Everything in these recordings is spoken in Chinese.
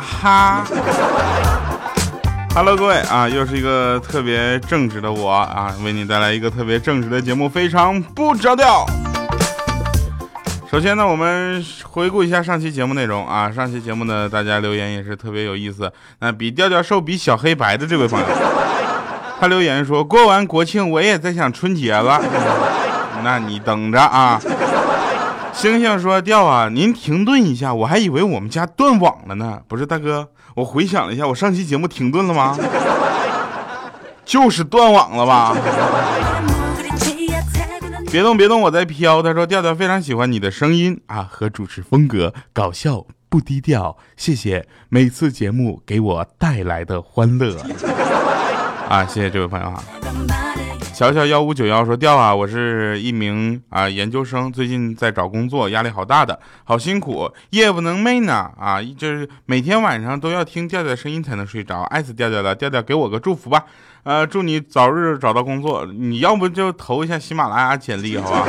哈。Hello，各位啊，又是一个特别正直的我啊，为你带来一个特别正直的节目，非常不着调。首先呢，我们回顾一下上期节目内容啊，上期节目呢，大家留言也是特别有意思。那比调调瘦，比小黑白的这位朋友，他留言说，过完国庆我也在想春节了，那你等着啊。星星说，调啊，您停顿一下，我还以为我们家断网了呢，不是大哥。我回想了一下，我上期节目停顿了吗？就是断网了吧？别动别动，我在飘。他说调调非常喜欢你的声音啊和主持风格，搞笑不低调。谢谢每次节目给我带来的欢乐啊！谢谢这位朋友啊。小小幺五九幺说调啊，我是一名啊研究生，最近在找工作，压力好大的，好辛苦，夜不能寐呢啊，就是每天晚上都要听调调声音才能睡着，爱死调调了，调调给我个祝福吧，呃，祝你早日找到工作，你要不就投一下喜马拉雅简历，好吧？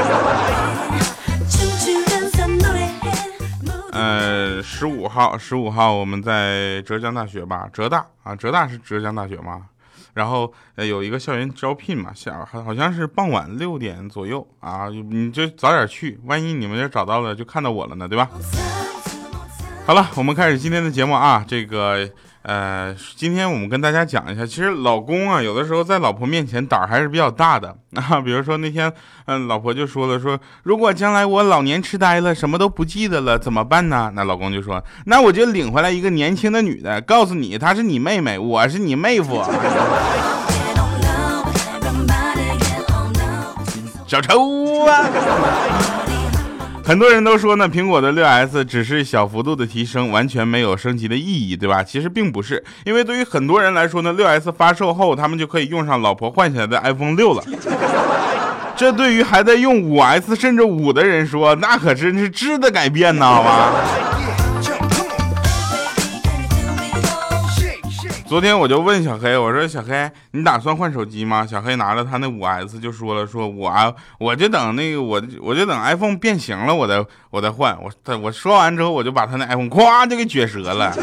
呃，十五号，十五号我们在浙江大学吧，浙大啊，浙大是浙江大学吗？然后呃有一个校园招聘嘛，下好好像是傍晚六点左右啊，你就早点去，万一你们要找到了就看到我了呢，对吧？好了，我们开始今天的节目啊，这个。呃，今天我们跟大家讲一下，其实老公啊，有的时候在老婆面前胆儿还是比较大的 啊。比如说那天，嗯，老婆就说了，说如果将来我老年痴呆了，什么都不记得了，怎么办呢？那老公就说，那我就领回来一个年轻的女的，告诉你她是你妹妹，我是你妹夫。小丑啊！很多人都说呢，苹果的六 S 只是小幅度的提升，完全没有升级的意义，对吧？其实并不是，因为对于很多人来说呢，六 S 发售后，他们就可以用上老婆换下来的 iPhone 六了。这对于还在用五 S 甚至五的人说，那可真是质的改变呢，好吧？昨天我就问小黑，我说小黑，你打算换手机吗？小黑拿着他那五 S 就说了，说我我就等那个我我就等 iPhone 变形了，我再我再换。我他我说完之后，我就把他那 iPhone 咵就给撅折了，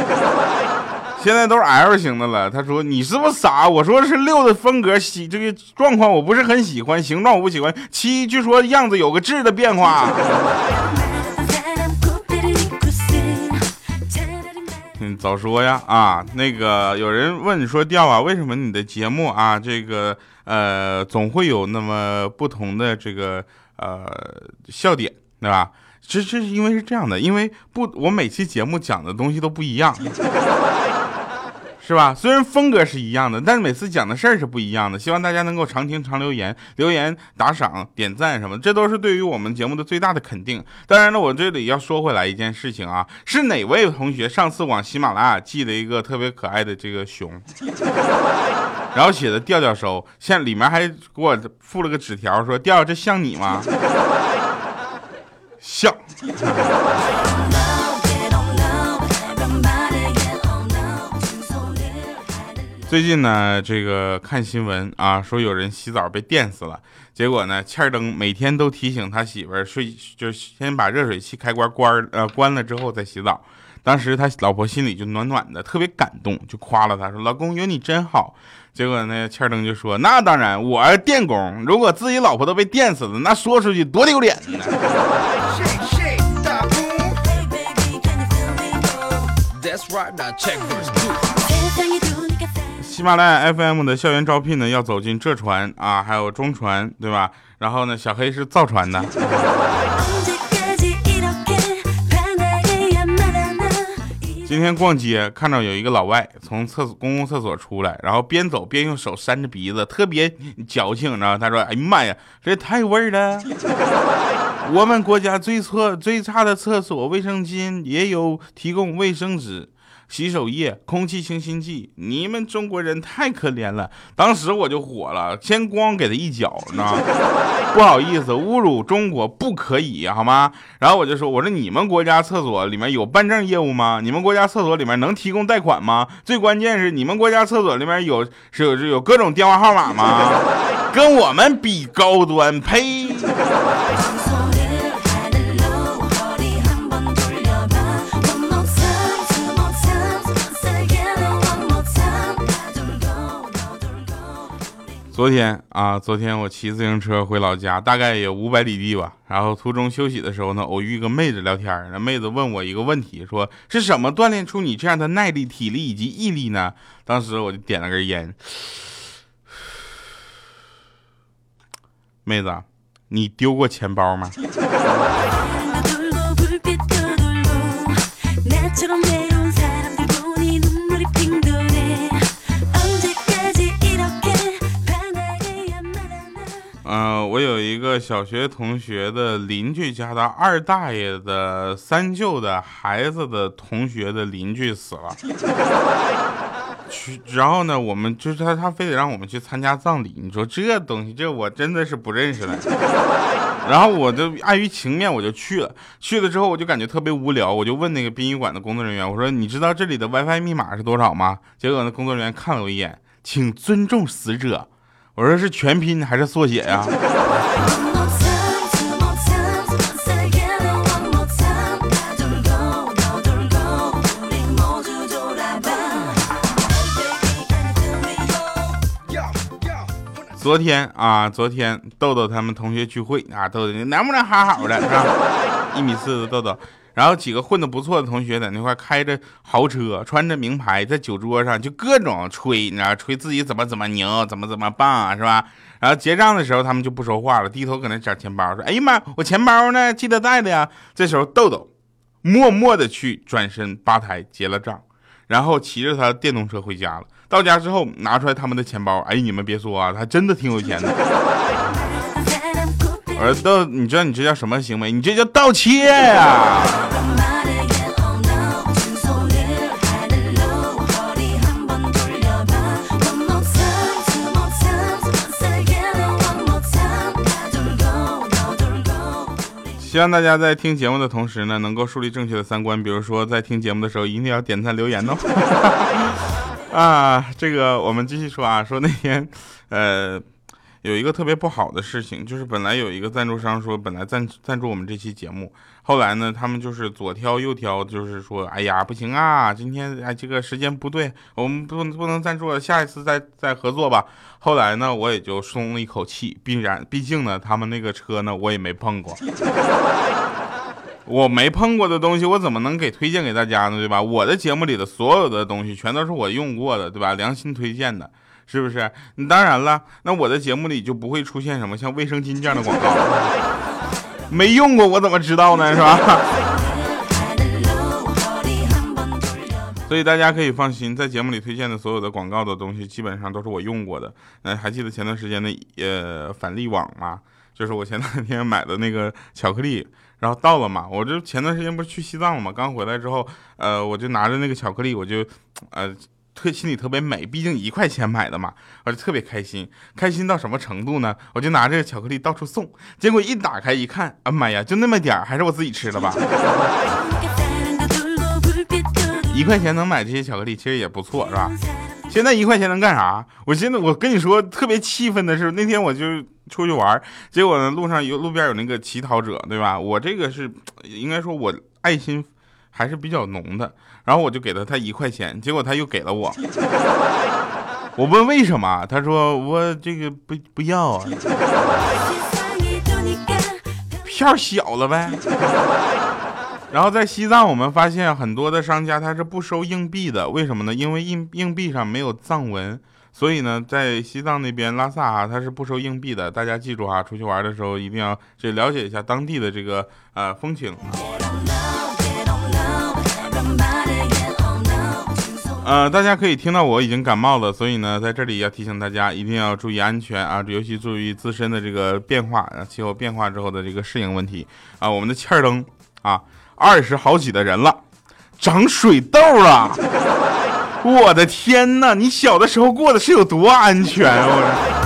现在都是 L 型的了。他说你是不是傻？我说是六的风格喜这个状况我不是很喜欢，形状我不喜欢。七据说样子有个质的变化。早说呀啊！那个有人问你说调啊，为什么你的节目啊，这个呃，总会有那么不同的这个呃笑点，对吧？这这是因为是这样的，因为不，我每期节目讲的东西都不一样。是吧？虽然风格是一样的，但是每次讲的事儿是不一样的。希望大家能够常听常留言，留言打赏、点赞什么，这都是对于我们节目的最大的肯定。当然了，我这里要说回来一件事情啊，是哪位同学上次往喜马拉雅寄了一个特别可爱的这个熊，然后写的调调收，像里面还给我附了个纸条，说调调这像你吗？像。最近呢，这个看新闻啊，说有人洗澡被电死了。结果呢，欠灯每天都提醒他媳妇儿睡，就先把热水器开关关呃关了之后再洗澡。当时他老婆心里就暖暖的，特别感动，就夸了他说：“老公有你真好。”结果呢，欠灯就说：“那当然，我电工，如果自己老婆都被电死了，那说出去多丢脸呢。”喜马拉雅 FM 的校园招聘呢，要走进浙传啊，还有中传，对吧？然后呢，小黑是造船的。今天逛街看到有一个老外从厕所公共厕所出来，然后边走边用手扇着鼻子，特别矫情，然后他说：“哎呀妈呀，这太味儿了！我们国家最错最差的厕所卫生巾也有提供卫生纸。”洗手液、空气清新剂，你们中国人太可怜了。当时我就火了，先光给他一脚，你知道吗？不好意思，侮辱中国不可以，好吗？然后我就说，我说你们国家厕所里面有办证业务吗？你们国家厕所里面能提供贷款吗？最关键是你们国家厕所里面有是有是有各种电话号码吗？跟我们比高端，呸！昨天啊，昨天我骑自行车回老家，大概有五百里地吧。然后途中休息的时候呢，偶遇一个妹子聊天。那妹子问我一个问题，说是什么锻炼出你这样的耐力、体力以及毅力呢？当时我就点了根烟。妹子，你丢过钱包吗？嗯，我有一个小学同学的邻居家的二大爷的三舅的孩子的同学的邻居死了，去，然后呢，我们就是他，他非得让我们去参加葬礼。你说这东西，这我真的是不认识了。然后我就碍于情面，我就去了。去了之后，我就感觉特别无聊，我就问那个殡仪馆的工作人员，我说：“你知道这里的 WiFi 密码是多少吗？”结果那工作人员看了我一眼，请尊重死者。我说是全拼还是缩写呀？昨天啊，昨天豆豆他们同学聚会啊，豆豆能不能好好的是吧？一米四的豆豆。然后几个混的不错的同学在那块开着豪车，穿着名牌，在酒桌上就各种吹，你知道，吹自己怎么怎么牛，怎么怎么棒，是吧？然后结账的时候，他们就不说话了，低头搁那找钱包，说：“哎呀妈，我钱包呢？记得带的呀。”这时候豆豆默默的去转身吧台结了账，然后骑着他电动车回家了。到家之后拿出来他们的钱包，哎，你们别说啊，他真的挺有钱的。我说豆，你知道你这叫什么行为？你这叫盗窃呀！希望大家在听节目的同时呢，能够树立正确的三观。比如说，在听节目的时候一定要点赞留言哦。啊，这个我们继续说啊，说那天，呃。有一个特别不好的事情，就是本来有一个赞助商说本来赞赞助我们这期节目，后来呢，他们就是左挑右挑，就是说，哎呀，不行啊，今天哎这个时间不对，我们不不能赞助了，下一次再再合作吧。后来呢，我也就松了一口气，必然毕竟呢，他们那个车呢，我也没碰过，我没碰过的东西，我怎么能给推荐给大家呢？对吧？我的节目里的所有的东西，全都是我用过的，对吧？良心推荐的。是不是？你当然了，那我的节目里就不会出现什么像卫生巾这样的广告。没用过，我怎么知道呢？是吧？所以大家可以放心，在节目里推荐的所有的广告的东西，基本上都是我用过的。嗯，还记得前段时间的呃返利网吗？就是我前两天买的那个巧克力，然后到了嘛，我就前段时间不是去西藏了嘛，刚回来之后，呃，我就拿着那个巧克力，我就，呃。特心里特别美，毕竟一块钱买的嘛，我就特别开心。开心到什么程度呢？我就拿这个巧克力到处送，结果一打开一看，啊妈呀，就那么点儿，还是我自己吃的吧。一块钱能买这些巧克力，其实也不错，是吧？现在一块钱能干啥？我现在我跟你说，特别气愤的是，那天我就出去玩，结果呢，路上有路边有那个乞讨者，对吧？我这个是应该说，我爱心还是比较浓的。然后我就给了他一块钱，结果他又给了我。我问为什么，他说我这个不不要啊，票小了呗。然后在西藏，我们发现很多的商家他是不收硬币的，为什么呢？因为硬硬币上没有藏文，所以呢，在西藏那边拉萨啊，他是不收硬币的。大家记住啊，出去玩的时候一定要去了解一下当地的这个呃风情。呃，大家可以听到我已经感冒了，所以呢，在这里要提醒大家一定要注意安全啊，尤其注意自身的这个变化，气候变化之后的这个适应问题啊。我们的气儿灯啊，二十好几的人了，长水痘了，我的天哪！你小的时候过的是有多安全？我。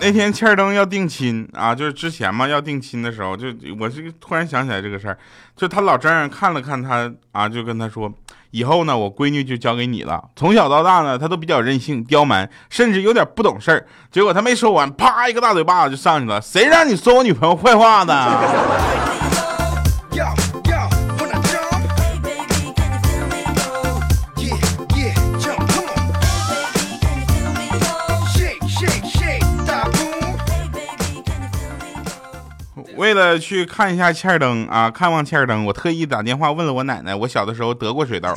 那天欠儿灯要定亲啊，就是之前嘛要定亲的时候，就我是突然想起来这个事儿，就他老丈人看了看他啊，就跟他说，以后呢我闺女就交给你了。从小到大呢，他都比较任性刁蛮，甚至有点不懂事儿。结果他没说完，啪一个大嘴巴子就上去了。谁让你说我女朋友坏话呢？为了去看一下欠儿灯啊，看望欠儿灯，我特意打电话问了我奶奶，我小的时候得过水痘，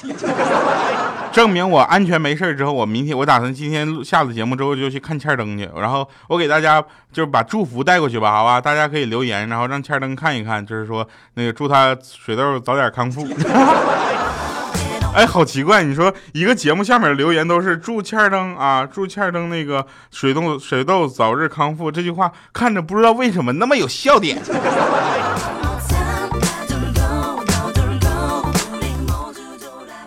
证明我安全没事之后，我明天我打算今天下了节目之后就去看欠儿灯去，然后我给大家就是把祝福带过去吧，好吧，大家可以留言，然后让欠儿灯看一看，就是说那个祝他水痘早点康复。哎，好奇怪！你说一个节目下面留言都是祝欠灯啊，祝欠灯那个水痘水痘早日康复，这句话看着不知道为什么那么有笑点。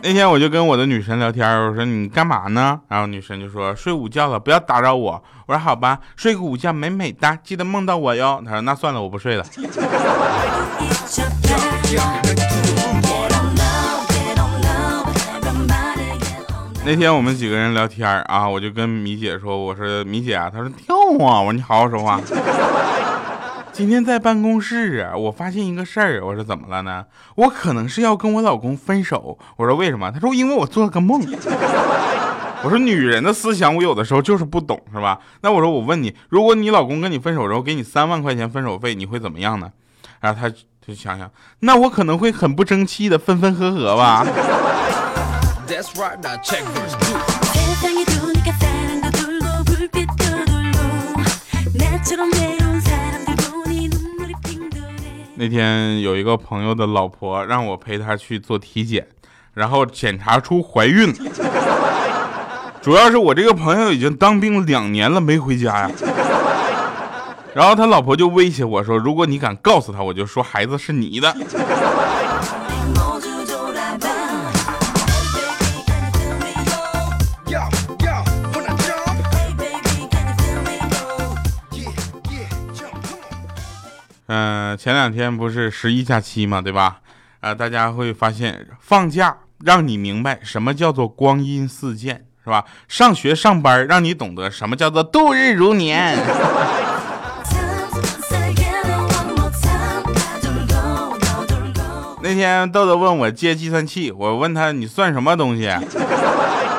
那天我就跟我的女神聊天，我说你干嘛呢？然后女神就说睡午觉了，不要打扰我。我说好吧，睡个午觉美美哒，记得梦到我哟。她说那算了，我不睡了。那天我们几个人聊天啊，我就跟米姐说：“我说米姐啊，她说跳啊。”我说你好好说话。今天在办公室，我发现一个事儿。我说怎么了呢？我可能是要跟我老公分手。我说为什么？她说因为我做了个梦。我说女人的思想我有的时候就是不懂，是吧？那我说我问你，如果你老公跟你分手之后给你三万块钱分手费，你会怎么样呢？然后她就想想，那我可能会很不争气的分分合合吧。那天有一个朋友的老婆让我陪她去做体检，然后检查出怀孕了。主要是我这个朋友已经当兵两年了没回家呀。然后他老婆就威胁我说：“如果你敢告诉他，我就说孩子是你的。”嗯，前两天不是十一假期嘛，对吧？啊，大家会发现放假让你明白什么叫做光阴似箭，是吧？上学上班让你懂得什么叫做度日如年。那天豆豆问我借计算器，我问他你算什么东西？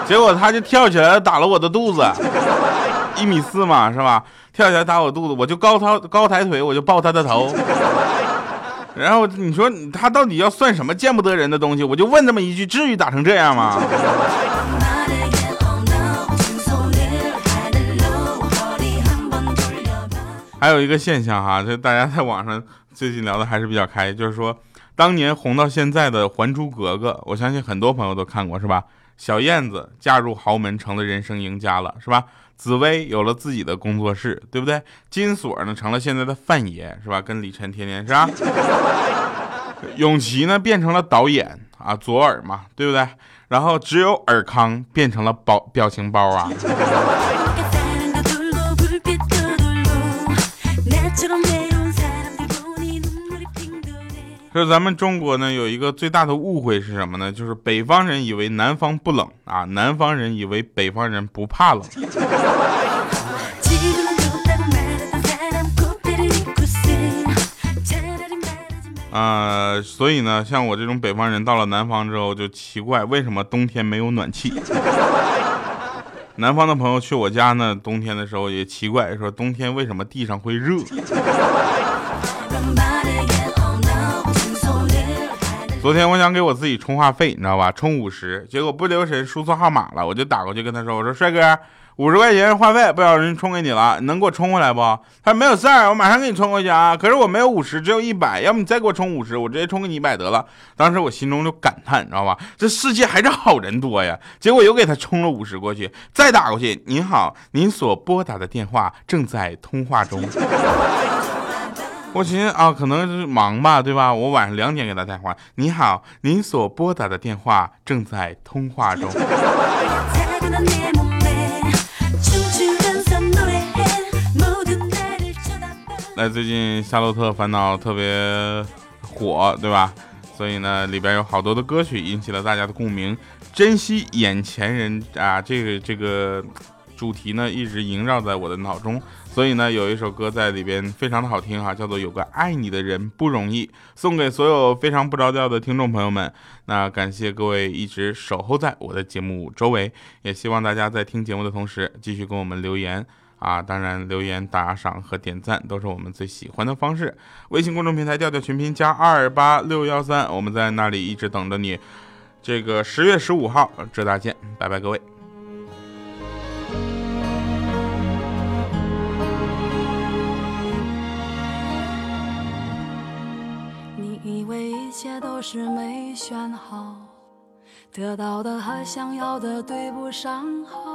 结果他就跳起来打了我的肚子，一米四嘛，是吧？跳起来打我肚子，我就高抬高抬腿，我就抱他的头。然后你说他到底要算什么见不得人的东西？我就问这么一句：至于打成这样吗？还有一个现象哈，就大家在网上最近聊的还是比较开，就是说当年红到现在的《还珠格格》，我相信很多朋友都看过，是吧？小燕子嫁入豪门，成了人生赢家了，是吧？紫薇有了自己的工作室，对不对？金锁呢成了现在的范爷，是吧？跟李晨天天是吧？永琪呢变成了导演啊，左耳嘛，对不对？然后只有尔康变成了包表情包啊。就是咱们中国呢，有一个最大的误会是什么呢？就是北方人以为南方不冷啊，南方人以为北方人不怕冷。啊，所以呢，像我这种北方人到了南方之后就奇怪，为什么冬天没有暖气？南方的朋友去我家呢，冬天的时候也奇怪，说冬天为什么地上会热？昨天我想给我自己充话费，你知道吧？充五十，结果不留神输错号码了，我就打过去跟他说：“我说帅哥，五十块钱话费不小心充给你了，能给我充回来不？”他说：“没有事儿，我马上给你充过去啊。”可是我没有五十，只有一百，要不你再给我充五十，我直接充给你一百得了。当时我心中就感叹，你知道吧？这世界还是好人多呀。结果又给他充了五十过去，再打过去：“您好，您所拨打的电话正在通话中。”我寻思啊，可能是忙吧，对吧？我晚上两点给他电话。你好，您所拨打的电话正在通话中。那最近《夏洛特烦恼》特别火，对吧？所以呢，里边有好多的歌曲引起了大家的共鸣。珍惜眼前人啊，这个这个主题呢，一直萦绕在我的脑中。所以呢，有一首歌在里边非常的好听哈，叫做《有个爱你的人不容易》，送给所有非常不着调的听众朋友们。那感谢各位一直守候在我的节目周围，也希望大家在听节目的同时继续给我们留言。啊！当然，留言、打赏和点赞都是我们最喜欢的方式。微信公众平台调调群拼加二八六幺三，我们在那里一直等着你。这个十月十五号，浙大见，拜拜，各位。你以为一切都是没选好，得到的和想要的对不上号。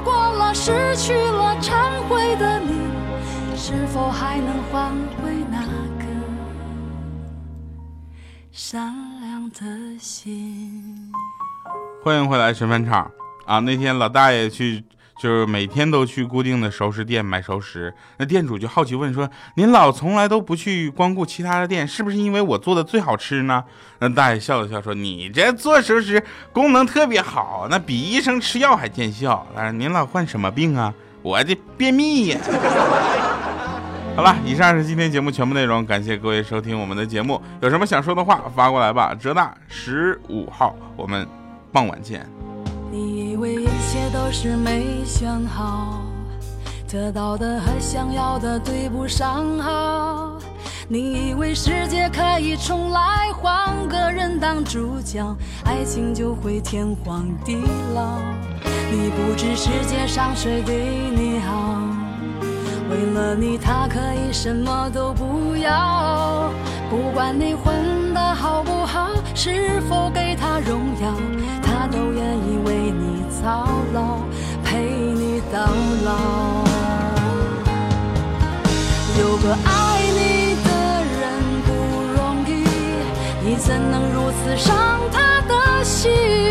善良的心？欢迎回来，神饭场。啊，那天老大爷去，就是每天都去固定的熟食店买熟食。那店主就好奇问说：“您老从来都不去光顾其他的店，是不是因为我做的最好吃呢？”那大爷笑了笑说：“你这做熟食功能特别好，那比医生吃药还见效。啊，您老患什么病啊？我这便秘呀。”好了，以上是今天节目全部内容，感谢各位收听我们的节目。有什么想说的话发过来吧。浙大十五号，我们傍晚见。你以为一切都是没选好，得到的和想要的对不上号。你以为世界可以重来，换个人当主角，爱情就会天荒地老。你不知世界上谁对你好，为了你他可以什么都不要。不管你混得好不好，是否给他荣耀，他都愿意为你操劳，陪你到老。有个爱你的人不容易，你怎能如此伤他的心？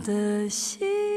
的心。